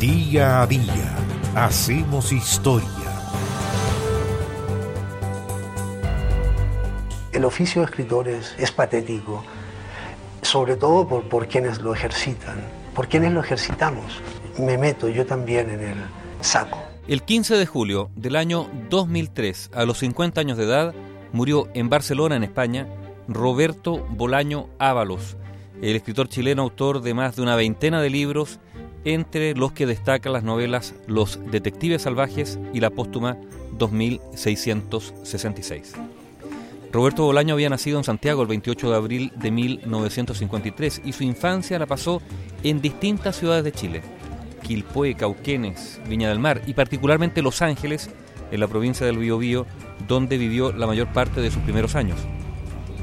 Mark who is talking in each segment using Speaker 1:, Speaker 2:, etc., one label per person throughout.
Speaker 1: Día a día hacemos historia.
Speaker 2: El oficio de escritor es, patético, sobre todo por, por quienes lo ejercitan, por quienes lo ejercitamos. Me meto yo también en el saco.
Speaker 3: El 15 de julio del año 2003, a los 50 años de edad, murió en Barcelona, en España, Roberto Bolaño Ábalos, el escritor chileno autor de más de una veintena de libros, entre los que destacan las novelas Los Detectives Salvajes y la póstuma 2666. Roberto Bolaño había nacido en Santiago el 28 de abril de 1953 y su infancia la pasó en distintas ciudades de Chile, Quilpué, Cauquenes, Viña del Mar y particularmente Los Ángeles, en la provincia del Biobío, donde vivió la mayor parte de sus primeros años.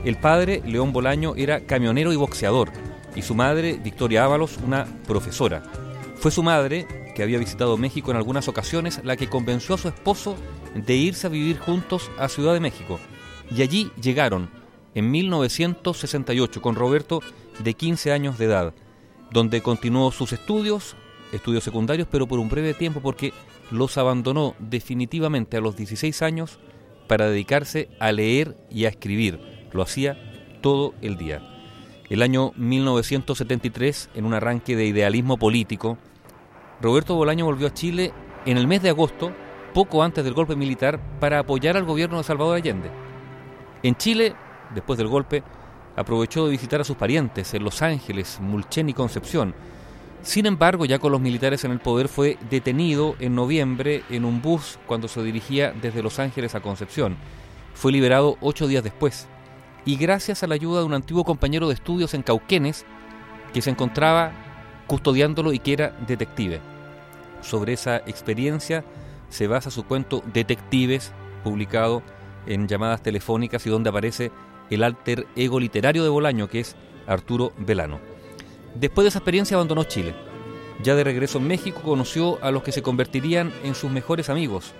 Speaker 3: El padre, León Bolaño, era camionero y boxeador, y su madre, Victoria Ábalos, una profesora. Fue su madre, que había visitado México en algunas ocasiones, la que convenció a su esposo de irse a vivir juntos a Ciudad de México. Y allí llegaron, en 1968, con Roberto de 15 años de edad, donde continuó sus estudios, estudios secundarios, pero por un breve tiempo porque los abandonó definitivamente a los 16 años para dedicarse a leer y a escribir lo hacía todo el día. El año 1973, en un arranque de idealismo político, Roberto Bolaño volvió a Chile en el mes de agosto, poco antes del golpe militar, para apoyar al gobierno de Salvador Allende. En Chile, después del golpe, aprovechó de visitar a sus parientes en Los Ángeles, Mulchen y Concepción. Sin embargo, ya con los militares en el poder, fue detenido en noviembre en un bus cuando se dirigía desde Los Ángeles a Concepción. Fue liberado ocho días después y gracias a la ayuda de un antiguo compañero de estudios en Cauquenes que se encontraba custodiándolo y que era detective. Sobre esa experiencia se basa su cuento Detectives, publicado en llamadas telefónicas y donde aparece el alter ego literario de Bolaño, que es Arturo Velano. Después de esa experiencia abandonó Chile. Ya de regreso en México conoció a los que se convertirían en sus mejores amigos,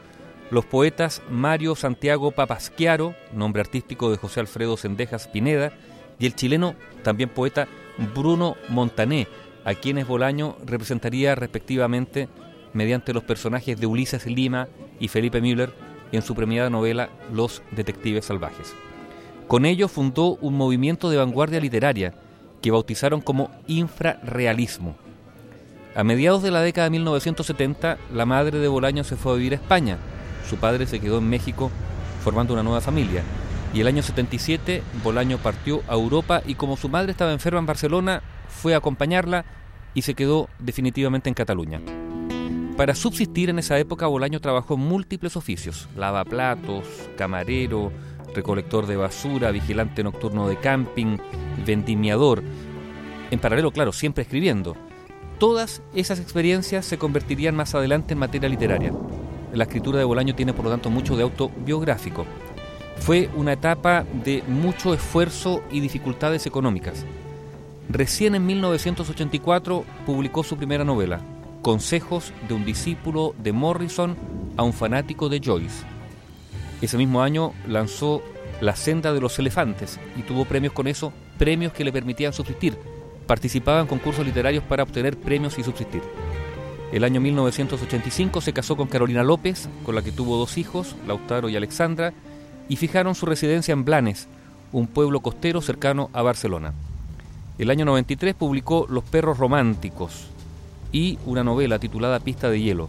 Speaker 3: los poetas Mario Santiago Papasquiaro, nombre artístico de José Alfredo Sendejas Pineda, y el chileno, también poeta, Bruno Montané, a quienes Bolaño representaría respectivamente mediante los personajes de Ulises Lima y Felipe Müller en su premiada novela Los Detectives Salvajes. Con ello fundó un movimiento de vanguardia literaria que bautizaron como infrarrealismo. A mediados de la década de 1970, la madre de Bolaño se fue a vivir a España, su padre se quedó en México formando una nueva familia. Y el año 77 Bolaño partió a Europa y como su madre estaba enferma en Barcelona, fue a acompañarla y se quedó definitivamente en Cataluña. Para subsistir en esa época, Bolaño trabajó en múltiples oficios, lavaplatos, camarero, recolector de basura, vigilante nocturno de camping, vendimiador. En paralelo, claro, siempre escribiendo. Todas esas experiencias se convertirían más adelante en materia literaria. La escritura de Bolaño tiene por lo tanto mucho de autobiográfico. Fue una etapa de mucho esfuerzo y dificultades económicas. Recién en 1984 publicó su primera novela, Consejos de un discípulo de Morrison a un fanático de Joyce. Ese mismo año lanzó La senda de los elefantes y tuvo premios con eso, premios que le permitían subsistir. Participaba en concursos literarios para obtener premios y subsistir. El año 1985 se casó con Carolina López, con la que tuvo dos hijos, Lautaro y Alexandra, y fijaron su residencia en Blanes, un pueblo costero cercano a Barcelona. El año 93 publicó Los perros románticos y una novela titulada Pista de hielo.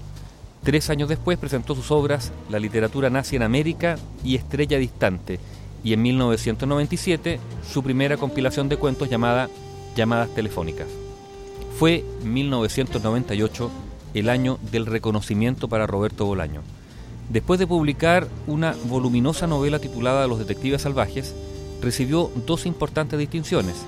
Speaker 3: Tres años después presentó sus obras La literatura nazi en América y Estrella distante, y en 1997 su primera compilación de cuentos llamada Llamadas telefónicas. Fue 1998 el año del reconocimiento para Roberto Bolaño. Después de publicar una voluminosa novela titulada Los Detectives Salvajes, recibió dos importantes distinciones,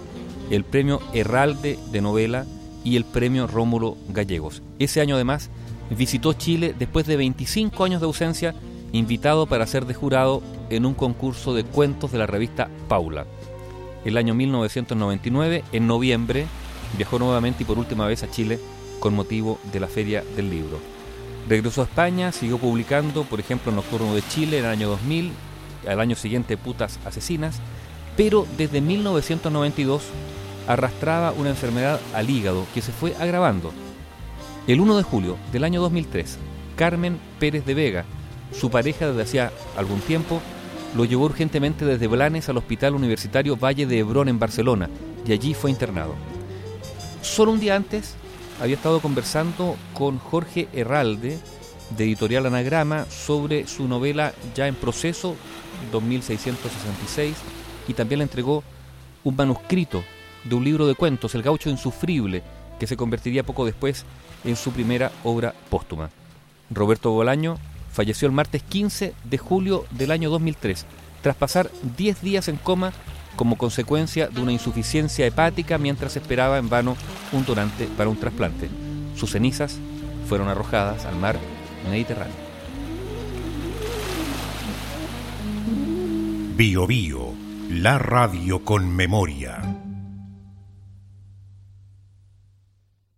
Speaker 3: el premio Herralde de novela y el premio Rómulo Gallegos. Ese año además visitó Chile después de 25 años de ausencia, invitado para ser de jurado en un concurso de cuentos de la revista Paula. El año 1999, en noviembre, viajó nuevamente y por última vez a Chile con motivo de la Feria del Libro. Regresó a España, siguió publicando, por ejemplo, Nocturno de Chile en el año 2000, al año siguiente Putas Asesinas, pero desde 1992 arrastraba una enfermedad al hígado que se fue agravando. El 1 de julio del año 2003, Carmen Pérez de Vega, su pareja desde hacía algún tiempo, lo llevó urgentemente desde Blanes al Hospital Universitario Valle de Hebrón en Barcelona y allí fue internado. Solo un día antes había estado conversando con Jorge Herralde, de Editorial Anagrama, sobre su novela Ya en proceso, 2666, y también le entregó un manuscrito de un libro de cuentos, El gaucho insufrible, que se convertiría poco después en su primera obra póstuma. Roberto Bolaño falleció el martes 15 de julio del año 2003, tras pasar 10 días en coma como consecuencia de una insuficiencia hepática mientras esperaba en vano un donante para un trasplante. Sus cenizas fueron arrojadas al mar Mediterráneo.
Speaker 1: Bio Bio, la radio con memoria.